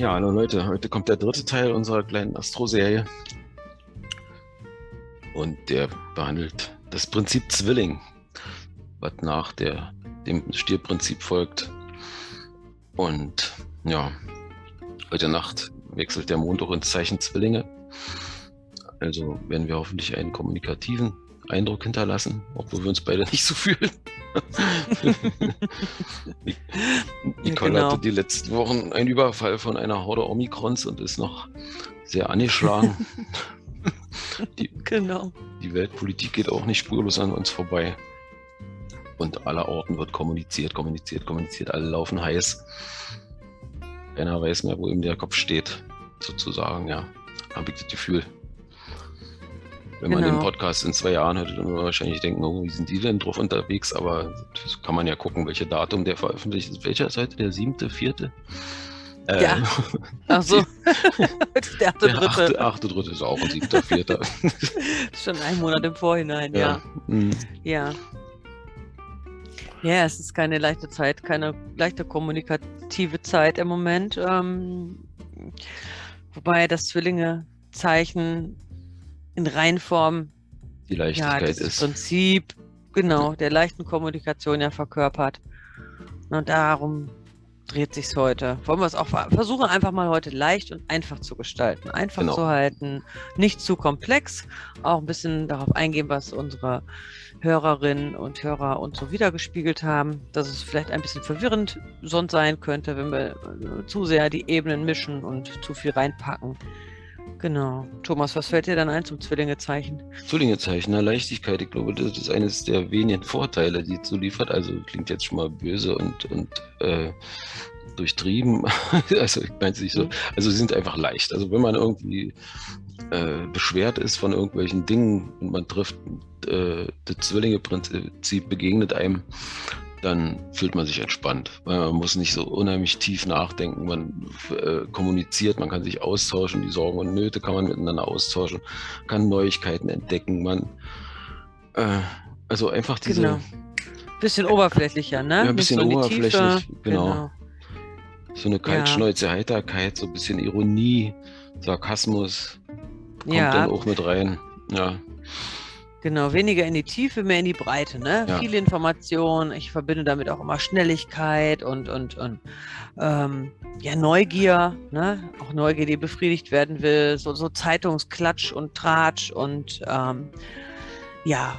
Ja, hallo Leute, heute kommt der dritte Teil unserer kleinen Astro-Serie. Und der behandelt das Prinzip Zwilling, was nach der, dem Stierprinzip folgt. Und ja, heute Nacht wechselt der Mond auch ins Zeichen Zwillinge. Also werden wir hoffentlich einen kommunikativen Eindruck hinterlassen, obwohl wir uns beide nicht so fühlen. Nicole genau. hatte die letzten Wochen einen Überfall von einer Horde Omikrons und ist noch sehr angeschlagen. die, genau. Die Weltpolitik geht auch nicht spurlos an uns vorbei. Und aller Orten wird kommuniziert, kommuniziert, kommuniziert. Alle laufen heiß. Keiner weiß mehr, wo ihm der Kopf steht, sozusagen, ja. Habe ich das Gefühl. Wenn genau. man den genau. Podcast in zwei Jahren hört, dann wird man wahrscheinlich denken, oh, wie sind die denn drauf unterwegs? Aber das kann man ja gucken, welche Datum der veröffentlicht ist. Welcher ist heute? Der siebte, vierte? Ja. Ach so. der achte, der dritte. Achte, achte, dritte ist auch ein siebter, vierter. Schon ein Monat im Vorhinein, ja. Ja. Mhm. ja. Ja, es ist keine leichte Zeit, keine leichte kommunikative Zeit im Moment. Ähm, wobei das Zwillinge-Zeichen in Reinform die Leichtigkeit ja, das ist. Prinzip, genau, der leichten Kommunikation ja verkörpert. Und darum dreht sich heute. Wollen wir es auch versuchen, einfach mal heute leicht und einfach zu gestalten. Einfach genau. zu halten, nicht zu komplex. Auch ein bisschen darauf eingehen, was unsere Hörerinnen und Hörer uns so wiedergespiegelt haben, dass es vielleicht ein bisschen verwirrend sonst sein könnte, wenn wir äh, zu sehr die Ebenen mischen und zu viel reinpacken. Genau. Thomas, was fällt dir dann ein zum Zwillingezeichen? Zwillingezeichen, na, Leichtigkeit, ich glaube, das ist eines der wenigen Vorteile, die es so liefert. Also klingt jetzt schon mal böse und, und äh, durchtrieben. also ich meine es nicht so. Mhm. Also sie sind einfach leicht. Also wenn man irgendwie äh, beschwert ist von irgendwelchen Dingen und man trifft äh, das Zwillinge-Prinzip begegnet einem, dann fühlt man sich entspannt, weil man muss nicht so unheimlich tief nachdenken, man äh, kommuniziert, man kann sich austauschen, die Sorgen und Nöte kann man miteinander austauschen, kann Neuigkeiten entdecken, man äh, also einfach diese genau. bisschen oberflächlicher, ne? Ja, ein bisschen so oberflächlich, genau. genau. So eine kaltschneuze ja. Heiterkeit, so ein bisschen Ironie, Sarkasmus kommt ja. dann auch mit rein. Ja. Genau, weniger in die Tiefe, mehr in die Breite, ne? Ja. Viele Informationen. Ich verbinde damit auch immer Schnelligkeit und, und, und ähm, ja, Neugier, ne? Auch Neugier, die befriedigt werden will, so, so Zeitungsklatsch und Tratsch und ähm, ja,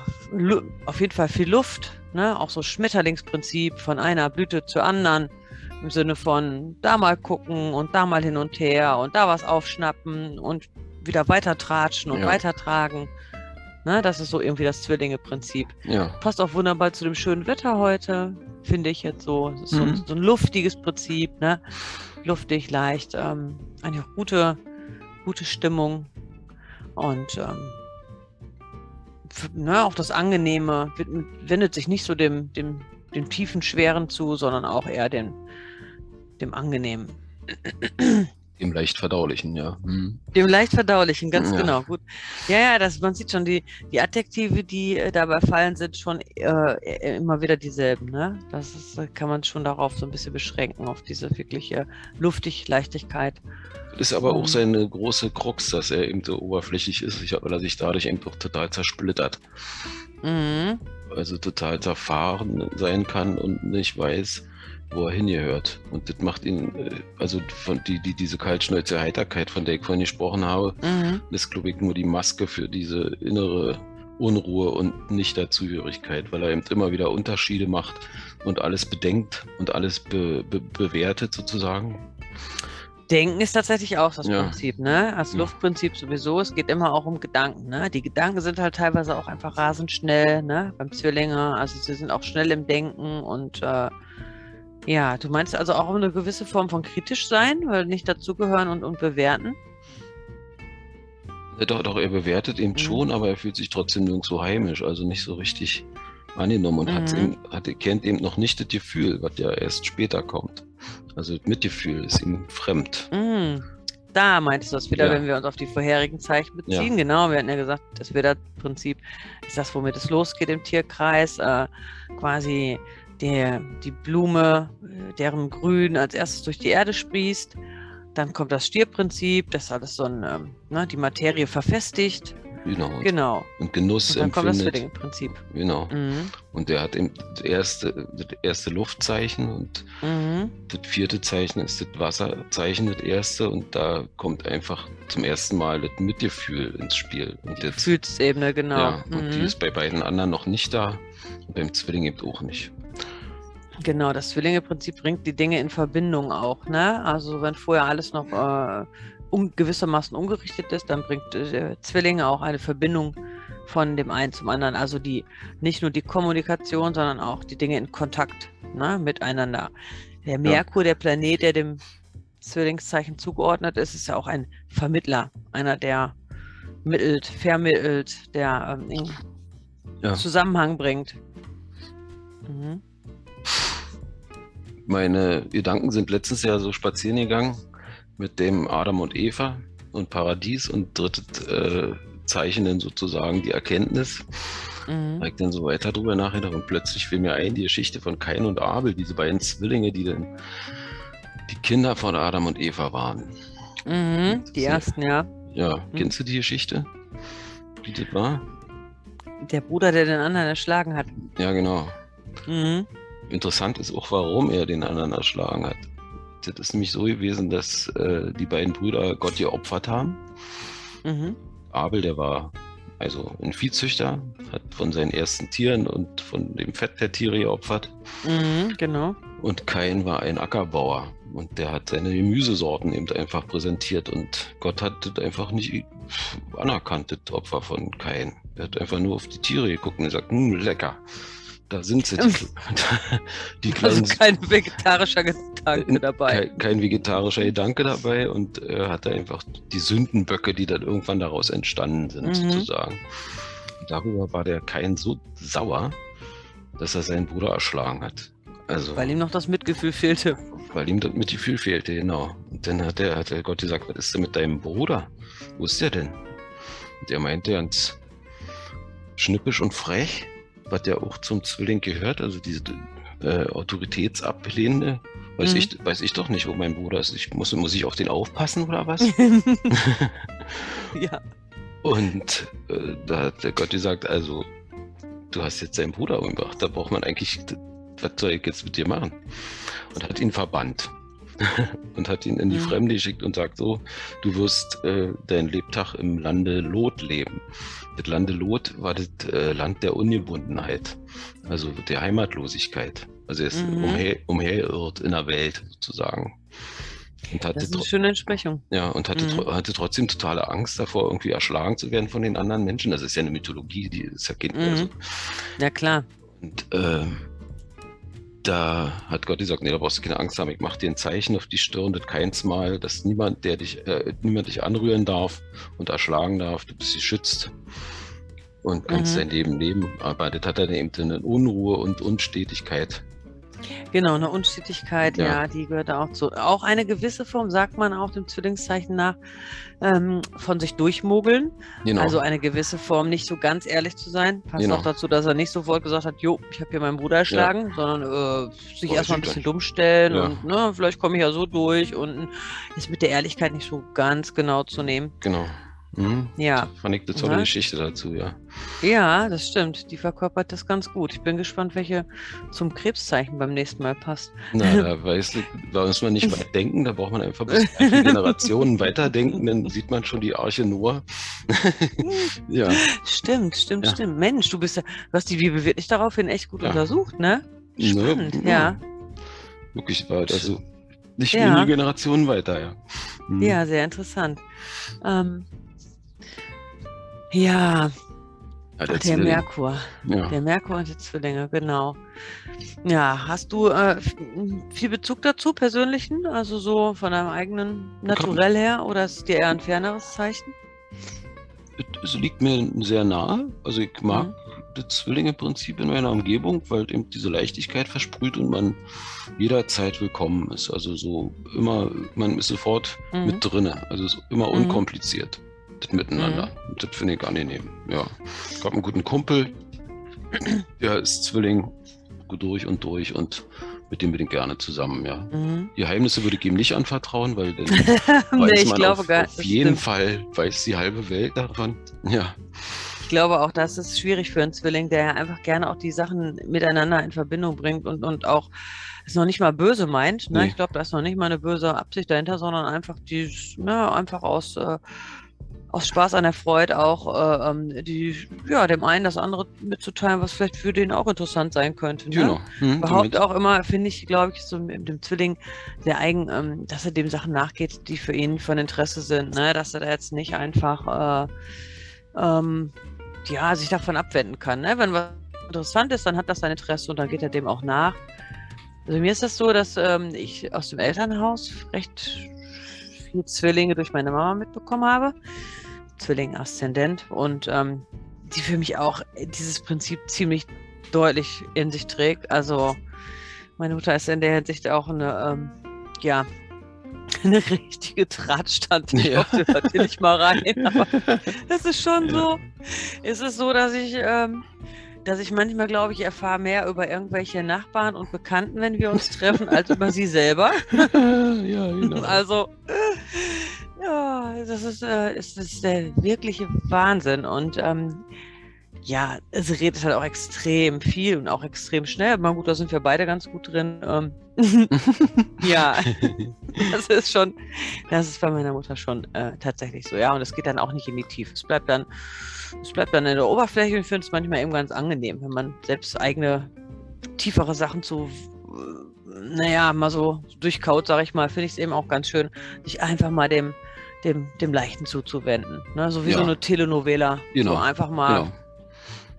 auf jeden Fall viel Luft, ne? Auch so Schmetterlingsprinzip von einer Blüte zur anderen. Im Sinne von da mal gucken und da mal hin und her und da was aufschnappen und wieder weiter tratschen und ja. weitertragen. Ne, das ist so irgendwie das Zwillinge-Prinzip. Ja. Passt auch wunderbar zu dem schönen Wetter heute, finde ich jetzt so. So, mhm. so, ein luftiges Prinzip, ne? Luftig, leicht. Ähm, eine gute, gute Stimmung. Und ähm, ne, auch das Angenehme wendet sich nicht so dem, dem, dem tiefen, schweren zu, sondern auch eher dem, dem Angenehmen. Dem leicht verdaulichen, ja. Hm. Dem leicht verdaulichen, ganz ja. genau. Gut. Ja, ja, das, man sieht schon, die, die Adjektive, die äh, dabei fallen, sind schon äh, immer wieder dieselben. Ne? Das ist, äh, kann man schon darauf so ein bisschen beschränken, auf diese wirkliche luftig Leichtigkeit. Ist aber auch seine große Krux, dass er eben so oberflächlich ist, weil er sich dadurch eben auch total zersplittert. Mhm. Also total zerfahren sein kann und nicht weiß, wo er hingehört. Und das macht ihn, äh, also von die, die, diese kaltschnäuze Heiterkeit, von der ich vorhin gesprochen habe, mhm. ist, glaube ich, nur die Maske für diese innere Unruhe und Nicht-Dazugehörigkeit, weil er eben immer wieder Unterschiede macht und alles bedenkt und alles be, be, bewertet sozusagen. Denken ist tatsächlich auch das ja. Prinzip, ne? Das Luftprinzip sowieso. Es geht immer auch um Gedanken, ne? Die Gedanken sind halt teilweise auch einfach rasend schnell, ne? Beim Zwillinge. Also sie sind auch schnell im Denken und äh, ja, du meinst also auch eine gewisse Form von kritisch sein, weil nicht dazugehören und, und bewerten? Ja, doch, doch, er bewertet eben mhm. schon, aber er fühlt sich trotzdem nirgendwo heimisch, also nicht so richtig angenommen und mhm. hat, hat, kennt eben noch nicht das Gefühl, was ja erst später kommt. Also das Mitgefühl ist ihm fremd. Mhm. Da meintest du das wieder, ja. wenn wir uns auf die vorherigen Zeichen beziehen. Ja. Genau, wir hatten ja gesagt, das Widder-Prinzip ist das, womit es losgeht im Tierkreis. Äh, quasi der, die Blume, äh, deren Grün als erstes durch die Erde sprießt. Dann kommt das Stierprinzip, das alles so ein, ähm, ne, die Materie verfestigt. Genau. Genau. Und Genuss Und dann kommt das empfindet. Zwillingeprinzip. Genau. Mhm. Und der hat eben das erste, das erste Luftzeichen und Mhm. das vierte Zeichen ist das Wasserzeichen, das erste. Und da kommt einfach zum ersten Mal das Mitgefühl ins Spiel. Und jetzt, Gefühlsebene, genau. ja, und die Mhm. ist bei beiden anderen noch nicht da. Und beim Zwilling eben auch nicht. Genau, das Zwillingeprinzip bringt die Dinge in Verbindung auch, ne? Also wenn vorher alles noch äh, um, gewissermaßen ungerichtet ist, dann bringt äh, der Zwilling auch eine Verbindung von dem einen zum anderen. Also die nicht nur die Kommunikation, sondern auch die Dinge in Kontakt ne, miteinander. Der Merkur, der Planet, der dem Zwillingszeichen zugeordnet ist, ist ja auch ein Vermittler, einer, der mittelt, vermittelt, der ähm, in Ja. Zusammenhang bringt. Mhm. Meine Gedanken sind letztes Jahr so spazieren gegangen mit dem Adam und Eva und Paradies und drittes äh, Zeichen dann sozusagen die Erkenntnis. Mhm. Da ich dann so weiter drüber nachgedacht und plötzlich fiel mir ein, die Geschichte von Kain und Abel, diese beiden Zwillinge, die dann die Kinder von Adam und Eva waren. Mhm. Die ersten, ja. Ja, kennst du die Geschichte? Wie das war? Der Bruder, der den anderen erschlagen hat. Ja, genau. Mhm. Interessant ist auch, warum er den anderen erschlagen hat. Das ist nämlich so gewesen, dass äh, die beiden Brüder Gott geopfert haben. Mhm. Abel, der war also ein Viehzüchter, hat von seinen ersten Tieren und von dem Fett der Tiere geopfert. Mhm. Genau. Und Kain war ein Ackerbauer und der hat seine Gemüsesorten eben einfach präsentiert und Gott hat das einfach nicht anerkannt, das Opfer von Kain. Er hat einfach nur auf die Tiere geguckt und gesagt, hm, lecker. Da sind sie, die, die Also kleinen kein vegetarischer Gedanke Äh, dabei. kein, kein vegetarischer Gedanke dabei und er hatte einfach die Sündenböcke, die dann irgendwann daraus entstanden sind, Mhm. sozusagen. Und darüber war der Kain so sauer, dass er seinen Bruder erschlagen hat. Also, Weil ihm noch das Mitgefühl fehlte. weil ihm das Mitgefühl fehlte, genau. Und dann hat der, hat der Gott gesagt, was ist denn mit deinem Bruder? Wo ist der denn? Und der meinte ganz schnippisch und frech, was ja auch zum Zwilling gehört, also diese äh, Autoritätsablehnende. Weiß, Mhm. ich, weiß ich doch nicht, wo mein Bruder ist. Ich muss, muss ich auf den aufpassen oder was? ja. Und äh, da hat der Gott gesagt, also du hast jetzt deinen Bruder umgebracht, da braucht man eigentlich, was soll ich jetzt mit dir machen? Und hat ihn verbannt und hat ihn in die. Fremde geschickt und sagt so, du wirst äh, dein Lebtag im Lande Lot leben. Das Lande Lot war das äh, Land der Ungebundenheit, also der Heimatlosigkeit. Also er ist Mhm. umher, umherirrt in der Welt sozusagen. Und hatte Das ist eine schöne Entsprechung. ja, und hatte, Mhm. hatte trotzdem totale Angst davor, irgendwie erschlagen zu werden von den anderen Menschen. Das ist ja eine Mythologie, die ist ja Kind. Mhm. Also. Ja, klar. Und ähm, da hat Gott gesagt, nee, da brauchst du keine Angst haben. Ich mache dir ein Zeichen auf die Stirn, das keins Mal, dass niemand, der dich, äh, niemand dich anrühren darf und erschlagen darf. Du bist geschützt und kannst Mhm. dein Leben leben. Aber das hat dann eben eine Unruhe und Unstetigkeit. Genau, eine Unstetigkeit, ja. Ja. die gehört da auch zu. Auch eine gewisse Form, sagt man auch dem Zwillingszeichen nach, ähm, von sich durchmogeln. Genau. Also eine gewisse Form, nicht so ganz ehrlich zu sein. Passt Genau. auch dazu, dass er nicht sofort gesagt hat, jo, ich habe hier meinen Bruder erschlagen, sondern äh, sich erstmal ein bisschen gleich. dumm stellen Ja. und ne, vielleicht komme ich ja so durch und ist mit der Ehrlichkeit nicht so ganz genau zu nehmen. genau. Mhm. Ja. Fand ich eine tolle Ja. Geschichte dazu, ja. Ja, das stimmt. Die verkörpert das ganz gut. Ich bin gespannt, welche zum Krebszeichen beim nächsten Mal passt. Na, da weißt du, da muss man nicht weit denken, da braucht man einfach bis Generationen weiterdenken, dann sieht man schon die Arche Noah. ja, Stimmt, stimmt, Ja. stimmt. Mensch, du bist ja, du hast die Bibel wirklich daraufhin echt gut Ja. untersucht, ne? Ne? Spannend, Ja. ja. wirklich war also nicht Ja. wenige Generationen weiter, ja. Mhm. Ja, sehr interessant. Ähm, ja, Ja, der der. Merkur. Ja. Der Merkur und die Zwillinge, genau. Ja, hast du äh, viel Bezug dazu, persönlichen? Also so von deinem eigenen Naturell her? Oder ist es dir eher ein ferneres Zeichen? Es liegt mir sehr nahe. Also ich mag Mhm. das Zwillinge-Prinzip in meiner Umgebung, weil eben diese Leichtigkeit versprüht und man jederzeit willkommen ist. Also so immer, man ist sofort Mhm. mit drinne. Also es ist immer Mhm. Das Miteinander. Und das finde ich angenehm. Ja. Ich habe einen guten Kumpel, der ist Zwilling durch und durch und mit dem bin ich gerne zusammen, ja. Mhm. Geheimnisse würde ich ihm nicht anvertrauen, weil dann nee, weiß man auf, auf jeden stimmt. Fall weiß die halbe Welt davon. Ja. Ich glaube auch, das ist schwierig für einen Zwilling, der einfach gerne auch die Sachen miteinander in Verbindung bringt und, und auch es noch nicht mal böse meint. Ne? Nee. Ich glaube, da ist noch nicht mal eine böse Absicht dahinter, sondern einfach die, ja, einfach aus äh, aus Spaß an der Freude auch äh, ähm, die, ja, dem einen das andere mitzuteilen, was vielleicht für den auch interessant sein könnte. Ne? Genau. Mhm, Überhaupt auch immer, finde ich, glaube ich, so mit dem Zwilling sehr eigen, ähm, dass er dem Sachen nachgeht, die für ihn von Interesse sind, ne? dass er da jetzt nicht einfach äh, ähm, ja, sich davon abwenden kann. Ne? Wenn was interessant ist, dann hat das sein Interesse und dann geht er dem auch nach. Also mir ist das so, dass ähm, ich aus dem Elternhaus recht viele Zwillinge durch meine Mama mitbekommen habe. Zwilling Aszendent und ähm, die für mich auch dieses Prinzip ziemlich deutlich in sich trägt. Also meine Mutter ist in der Hinsicht auch eine, ähm, ja, eine richtige Drahtstand. Ich ja. hoffe, nicht mal rein. Aber es ist schon ja. so. Es ist so, dass ich, ähm, dass ich manchmal, glaube ich, erfahre mehr über irgendwelche Nachbarn und Bekannten, wenn wir uns treffen, als über sie selber. ja, genau. Also ja, das ist, äh, ist, ist der wirkliche Wahnsinn. Und ähm, ja, es redet halt auch extrem viel und auch extrem schnell. Aber gut, da sind wir beide ganz gut drin. Ähm, ja, das ist schon, das ist bei meiner Mutter schon äh, tatsächlich so. Ja, und es geht dann auch nicht in die Tiefe. Es bleibt dann, es bleibt dann in der Oberfläche und ich finde es manchmal eben ganz angenehm, wenn man selbst eigene tiefere Sachen zu äh, naja, mal so durchkaut, sage ich mal, finde ich es eben auch ganz schön, sich einfach mal dem dem, dem Leichten zuzuwenden. Ne? So wie ja. so eine Telenovela. Genau. So einfach mal.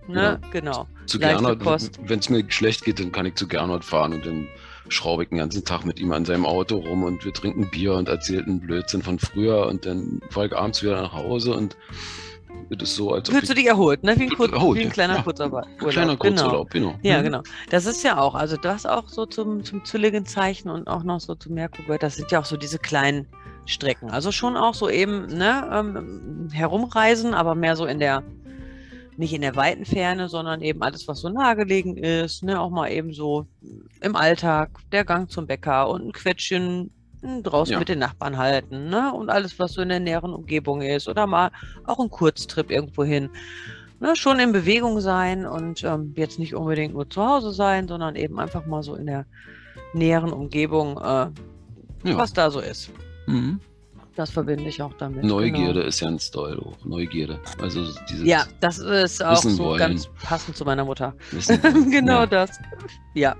Genau. Ne? genau. Zu Gernot, wenn es mir schlecht geht, dann kann ich zu Gernot fahren und dann schraube ich den ganzen Tag mit ihm an seinem Auto rum und wir trinken Bier und erzählten Blödsinn von früher und dann fahre ich abends wieder nach Hause und das ist so, als Fühlst du dich erholt, ne? Wie ein, Kur erholt, wie ein kleiner ja. Kurzurlaub. Ein kleiner Kurzurlaub, genau. genau. Ja, mhm. genau. Das ist ja auch, also das auch so zum, zum Zwillingenzeichen und auch noch so zum Merkur gehört, das sind ja auch so diese kleinen Strecken. Also schon auch so eben ne, ähm, herumreisen, aber mehr so in der, nicht in der weiten Ferne, sondern eben alles, was so nahegelegen ist. Ne, auch mal eben so im Alltag, der Gang zum Bäcker und ein Quetschen hm, draußen ja. mit den Nachbarn halten. Ne, und alles, was so in der näheren Umgebung ist. Oder mal auch ein Kurztrip irgendwo hin. Ne, schon in Bewegung sein und ähm, jetzt nicht unbedingt nur zu Hause sein, sondern eben einfach mal so in der näheren Umgebung, äh, ja. was da so ist. Mhm. Das verbinde ich auch damit. Neugierde genau. ist ganz toll auch. Neugierde. Also dieses ja, das ist auch so wollen. ganz passend zu meiner Mutter. genau ja. das. Ja.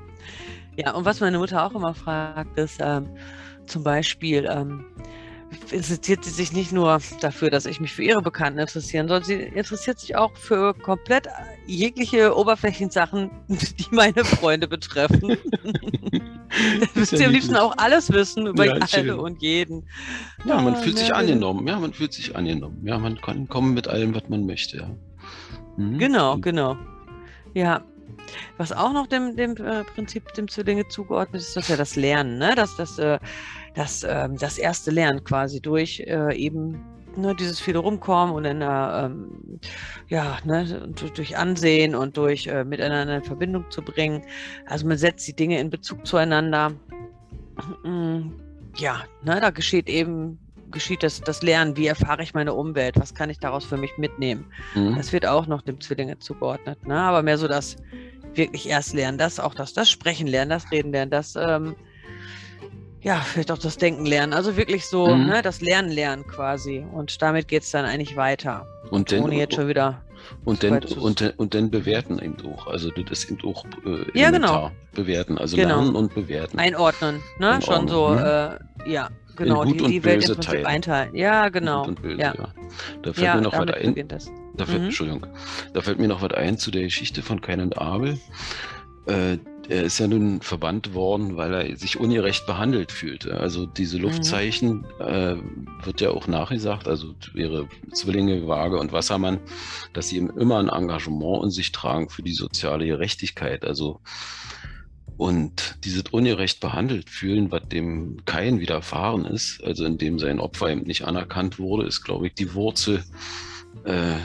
Ja, und was meine Mutter auch immer fragt, ist ähm, zum Beispiel, ähm, interessiert sie sich nicht nur dafür, dass ich mich für ihre Bekannten interessieren soll, sie interessiert sich auch für komplett jegliche Oberflächensachen, die meine Freunde betreffen. da müsst ihr am liebsten auch alles wissen über ja, alle schön. und jeden. Ja, man oh, fühlt sich angenommen. Ja, man fühlt sich angenommen. Ja, man kann kommen mit allem, was man möchte. Ja. Mhm. Genau, genau. Ja, was auch noch dem, dem äh, Prinzip dem Zwillinge zugeordnet ist, dass ja das Lernen, ne? dass das, äh, das, äh, das erste Lernen quasi durch äh, eben ne, dieses viele rumkommen und in der, ähm, ja, ne, durch Ansehen und durch äh, miteinander in Verbindung zu bringen. Also man setzt die Dinge in Bezug zueinander. Mm, ja, ne, da geschieht eben geschieht das, das Lernen, wie erfahre ich meine Umwelt, was kann ich daraus für mich mitnehmen. Mhm. Das wird auch noch dem Zwillinge zugeordnet, ne? aber mehr so das wirklich erst lernen, das auch das, das Sprechen lernen, das Reden lernen, das ähm, ja, vielleicht auch das Denken lernen. Also wirklich so, mhm. ne, das Lernen lernen quasi. Und damit geht es dann eigentlich weiter. Und dann, Ohne jetzt schon wieder. Und dann, und, und dann bewerten eben auch. Also das eben auch äh, ja, genau. bewerten. Also genau. lernen und bewerten. Einordnen, ne? Schon so, mhm. äh, ja, genau. Die, die Welt im Prinzip einteilen. Ja, genau. und böse, ja. ja. Da fällt ja, mir noch was ein. Da fällt, mhm. Entschuldigung. Da fällt mir noch was ein zu der Geschichte von Kain und Abel. Äh, er ist ja nun verbannt worden, weil er sich ungerecht behandelt fühlte. Also diese mhm. Luftzeichen mhm. äh, wird ja auch nachgesagt, also ihre Zwillinge, Waage und Wassermann, dass sie immer ein Engagement in sich tragen für die soziale Gerechtigkeit. Also und dieses ungerecht behandelt fühlen, was dem Kain widerfahren ist, also indem sein Opfer eben nicht anerkannt wurde, ist, glaube ich, die Wurzel äh,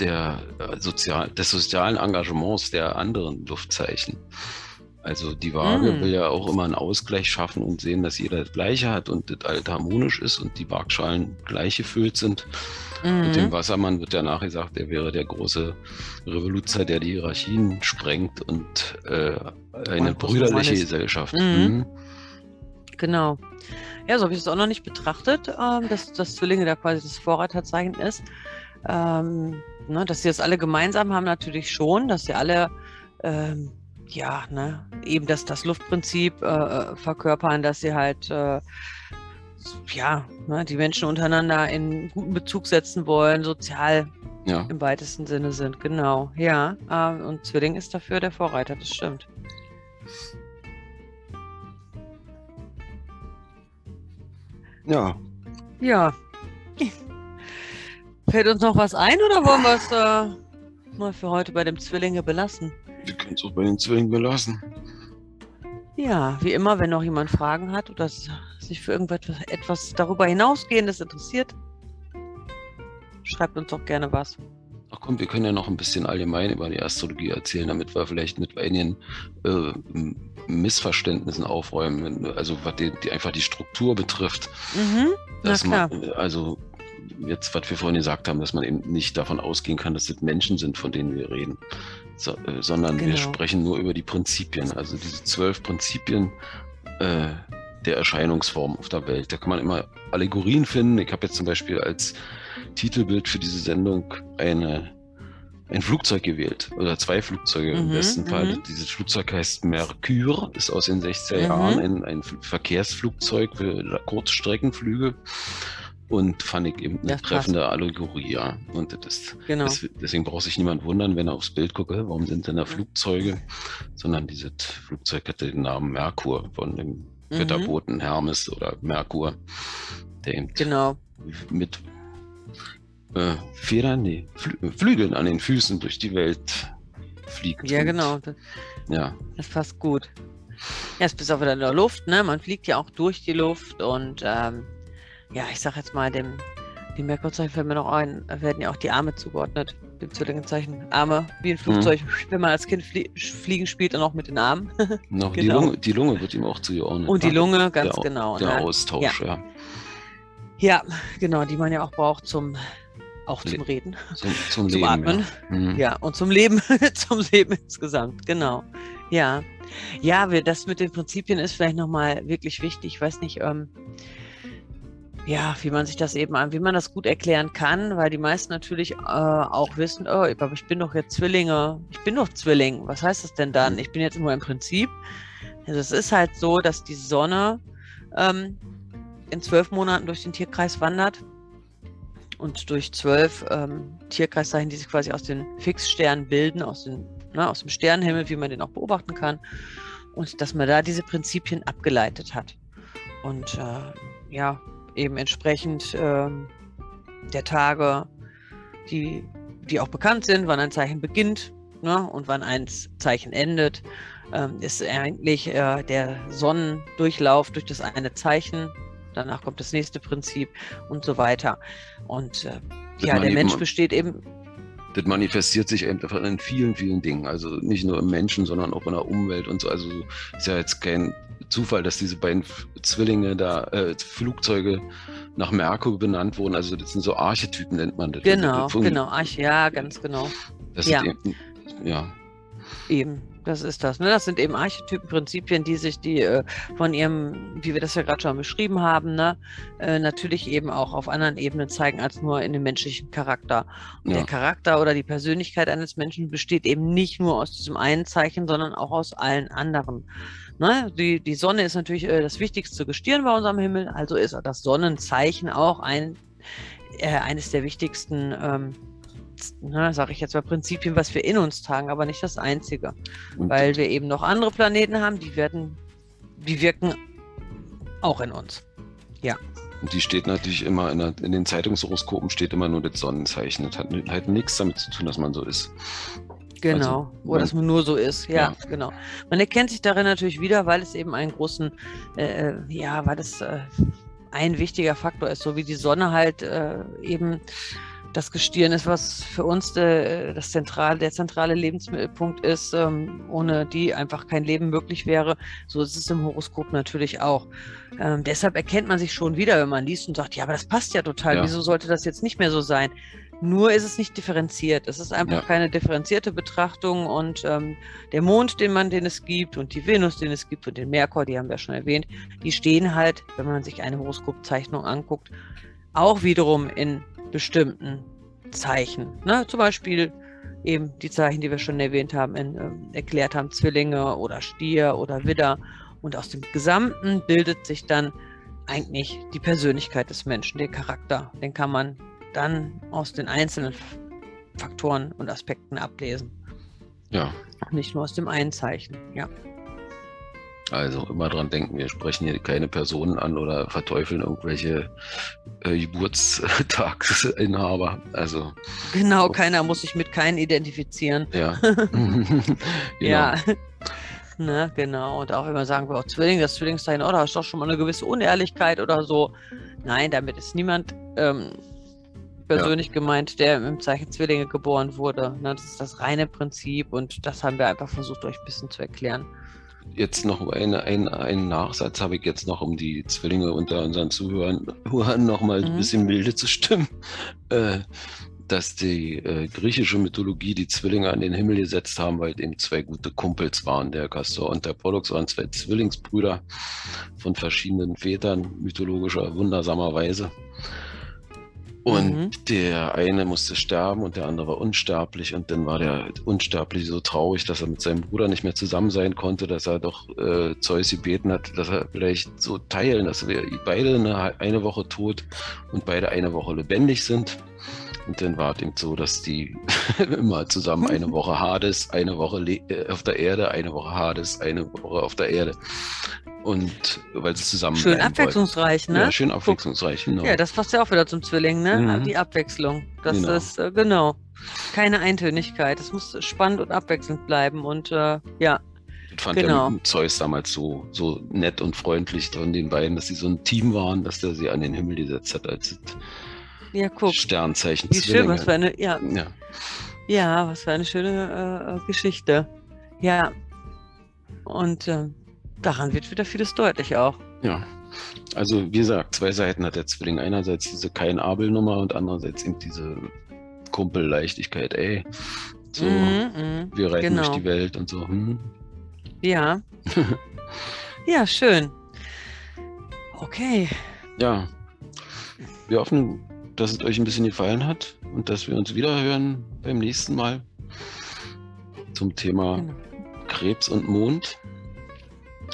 der, äh, sozial, des sozialen Engagements der anderen Luftzeichen. Also die Waage mm. will ja auch immer einen Ausgleich schaffen und sehen, dass jeder das Gleiche hat und das alles harmonisch ist und die Waagschalen gleich gefüllt sind. Mm. Und dem mhm. Wassermann wird ja nachgesagt, er wäre der große Revoluzer, der die Hierarchien sprengt und äh, eine und brüderliche Gesellschaft. Mm. Mhm. Genau. Ja, so habe ich es auch noch nicht betrachtet, ähm, dass, dass Zwillinge da quasi das Vorreiterzeichen ist. Ähm, ne, dass sie das alle gemeinsam haben, natürlich schon, dass sie alle ähm, ja, ne, eben das, das Luftprinzip äh, äh, verkörpern, dass sie halt äh, ja, ne, die Menschen untereinander in guten Bezug setzen wollen, sozial ja. im weitesten Sinne sind. Genau, ja. Äh, und Zwilling ist dafür der Vorreiter, das stimmt. Ja. Ja. Fällt uns noch was ein oder wollen wir es äh, mal für heute bei dem Zwillinge belassen? Wir können es auch bei den Zwillingen belassen. Ja, wie immer, wenn noch jemand Fragen hat oder sich für irgendetwas etwas darüber hinausgehendes interessiert, schreibt uns doch gerne was. Ach komm, wir können ja noch ein bisschen allgemein über die Astrologie erzählen, damit wir vielleicht mit einigen äh, Missverständnissen aufräumen, also was die, die, einfach die Struktur betrifft. Mhm. Dass man, also jetzt, was wir vorhin gesagt haben, dass man eben nicht davon ausgehen kann, dass es Menschen sind, von denen wir reden, so, äh, sondern genau. wir sprechen nur über die Prinzipien, also diese zwölf Prinzipien äh, der Erscheinungsform auf der Welt. Da kann man immer Allegorien finden. Ich habe jetzt zum Beispiel als Titelbild für diese Sendung eine ein Flugzeug gewählt oder zwei Flugzeuge mhm, im besten Fall. Mhm. Dieses Flugzeug heißt Mercure, ist aus den 60er mhm. Jahren ein, ein Verkehrsflugzeug für Kurzstreckenflüge und fand ich eben eine treffende passt. Allegorie, ja. Und das, genau. das, deswegen braucht sich niemand wundern, wenn er aufs Bild guckt, warum sind denn da Flugzeuge? Sondern dieses Flugzeug hatte den Namen Merkur von dem mhm. Wetterboten Hermes oder Merkur, der eben genau. mit äh, Federn, nee, Flü Flügeln an den Füßen durch die Welt fliegt. Ja, genau. Das, ja. Das passt gut. Ja, es ist auch wieder in der Luft, ne? Man fliegt ja auch durch die Luft und ähm, ja, ich sag jetzt mal, dem, dem Merkurzeichen fällt mir noch ein, werden ja auch die Arme zugeordnet, dem Zwillingenzeichen. Arme, wie ein Flugzeug, mhm. wenn man als Kind flie Fliegen spielt, dann auch mit den Armen. Noch genau. die, Lunge, die Lunge wird ihm auch zugeordnet. Und die Lunge, ganz der, genau. Der ne? Austausch, ja. ja. Ja, genau, die man ja auch braucht zum auch zum Reden. Zum, zum, zum Leben, Atmen. Ja. Mhm. ja. und zum Leben, zum Leben insgesamt, genau. Ja. Ja, wir, das mit den Prinzipien ist vielleicht nochmal wirklich wichtig. Ich weiß nicht, ähm, ja, wie man sich das eben an, wie man das gut erklären kann, weil die meisten natürlich äh, auch wissen, oh, aber ich bin doch jetzt Zwillinge, ich bin doch Zwilling. Was heißt das denn dann? Ich bin jetzt nur im Prinzip. Also es ist halt so, dass die Sonne ähm, in zwölf Monaten durch den Tierkreis wandert und durch zwölf ähm, Tierkreiszeichen, die sich quasi aus den Fixsternen bilden, aus, den, ne, aus dem Sternenhimmel, wie man den auch beobachten kann. Und dass man da diese Prinzipien abgeleitet hat. Und äh, ja, eben entsprechend ähm, der Tage, die, die auch bekannt sind, wann ein Zeichen beginnt ne, und wann ein Zeichen endet, ähm, ist eigentlich äh, der Sonnendurchlauf durch das eine Zeichen. Danach kommt das nächste Prinzip und so weiter. Und äh, ja, der Mensch besteht eben das manifestiert sich einfach in vielen, vielen Dingen. Also nicht nur im Menschen, sondern auch in der Umwelt und so. Also ist ja jetzt kein Zufall, dass diese beiden Zwillinge da, äh, Flugzeuge nach Merkur benannt wurden. Also das sind so Archetypen, nennt man das. Genau, das genau, Arch ja, ganz genau. Das ja. Eben, ja. Eben, das ist das. Ne? Das sind eben Archetypenprinzipien, die sich die äh, von ihrem, wie wir das ja gerade schon beschrieben haben, ne? Äh, natürlich eben auch auf anderen Ebenen zeigen als nur in dem menschlichen Charakter. Und ja. der Charakter oder die Persönlichkeit eines Menschen besteht eben nicht nur aus diesem einen Zeichen, sondern auch aus allen anderen. Ne? Die, die Sonne ist natürlich äh, das wichtigste Gestirn bei unserem Himmel, also ist das Sonnenzeichen auch ein, äh, eines der wichtigsten, ähm, ne, sage ich jetzt mal, Prinzipien, was wir in uns tragen, aber nicht das einzige. Und weil wir eben noch andere Planeten haben, die werden, die wirken auch in uns. Ja. Und die steht natürlich immer in, der, in den Zeitungshoroskopen steht immer nur das Sonnenzeichen. Das hat, hat nichts damit zu tun, dass man so ist. Genau, also, wo das nur so ist, ja, ja, genau. Man erkennt sich darin natürlich wieder, weil es eben einen großen, äh, äh, ja, weil es äh, ein wichtiger Faktor ist, so wie die Sonne halt äh, eben das Gestirn ist, was für uns de, das zentrale, der zentrale Lebensmittelpunkt ist, ähm, ohne die einfach kein Leben möglich wäre. So ist es im Horoskop natürlich auch. Ähm, deshalb erkennt man sich schon wieder, wenn man liest und sagt, ja, aber das passt ja total. Ja. Wieso sollte das jetzt nicht mehr so sein? Nur ist es nicht differenziert. Es ist einfach ja. keine differenzierte Betrachtung und ähm, der Mond, den man, den es gibt und die Venus, den es gibt und den Merkur, die haben wir schon erwähnt, die stehen halt, wenn man sich eine Horoskopzeichnung anguckt, auch wiederum in bestimmten Zeichen. Ne? Zum Beispiel eben die Zeichen, die wir schon erwähnt haben, in, äh, erklärt haben, Zwillinge oder Stier oder Widder. Und aus dem Gesamten bildet sich dann eigentlich die Persönlichkeit des Menschen, der Charakter. Den kann man dann aus den einzelnen Faktoren und Aspekten ablesen. Ja. Nicht nur aus dem einen Zeichen, ja. Also immer dran denken, wir sprechen hier keine Personen an oder verteufeln irgendwelche äh, Geburtstagsinhaber. Also genau, oh. keiner muss sich mit keinen identifizieren. Ja. genau. Ja. Ne, genau. Und auch wenn wir sagen, oh, Zwilling, das Zwillingszeichen, oh, da ist doch schon mal eine gewisse Unehrlichkeit oder so. Nein, damit ist niemand ähm, persönlich ja. gemeint, der im Zeichen Zwillinge geboren wurde. Ne, das ist das reine Prinzip und das haben wir einfach versucht, euch ein bisschen zu erklären jetzt noch eine, ein, einen Nachsatz habe ich jetzt noch, um die Zwillinge unter unseren Zuhörern noch mal mhm. ein bisschen milde zu stimmen, äh, dass die äh, griechische Mythologie die Zwillinge an den Himmel gesetzt haben, weil eben zwei gute Kumpels waren. Der Castor und der Pollux waren zwei Zwillingsbrüder von verschiedenen Vätern, mythologischer, wundersamer Weise. Und mhm. der eine musste sterben und der andere war unsterblich. Und dann war der Unsterbliche so traurig, dass er mit seinem Bruder nicht mehr zusammen sein konnte, dass er doch äh, Zeus gebeten hat, dass er vielleicht so teilen, dass wir beide eine, eine Woche tot und beide eine Woche lebendig sind. Und dann war es eben so, dass die immer zusammen eine Woche Hades, eine Woche äh, auf der Erde, eine Woche Hades, eine Woche auf der Erde. Und weil sie zusammen. Schön abwechslungsreich, wollten. ne? Ja, schön abwechslungsreich, genau. Ja, das passt ja auch wieder zum Zwilling, ne? Mhm. Die Abwechslung. Das genau. ist, äh, genau. Keine Eintönigkeit. Es muss spannend und abwechselnd bleiben und äh, ja. Das fand genau. ja Zeus damals so, so nett und freundlich von den beiden, dass sie so ein Team waren, dass der sie an den Himmel gesetzt hat als ja, guck. Sternzeichen. Wie schön, was für eine, ja. ja. Ja, was für eine schöne äh, Geschichte. Ja. Und äh, daran wird wieder vieles deutlich auch. Ja. Also wie gesagt, zwei Seiten hat der Zwilling. Einerseits diese Kain-Abel-Nummer und andererseits eben diese Kumpelleichtigkeit. Ey, so, mm, mm, wir reiten genau. durch die Welt und so. Hm. Ja. ja, schön. Okay. Ja. Wir hoffen, dass es euch ein bisschen gefallen hat und dass wir uns wieder hören beim nächsten Mal zum Thema genau. Krebs und Mond.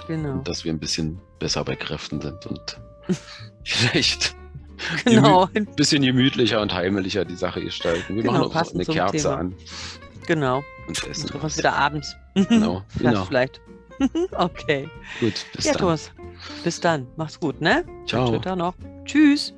Genau. Und dass wir ein bisschen besser bei Kräften sind und vielleicht genau. ein bisschen gemütlicher und heimelicher die Sache gestalten. Wir genau, machen auch eine Kerze Thema. an. Genau. Und essen. Und was wieder abends. Genau. genau. Vielleicht. okay. Gut, bis ja, dann. Thomas. Bis dann. Mach's gut, ne? Ciao. Twitter noch. Tschüss.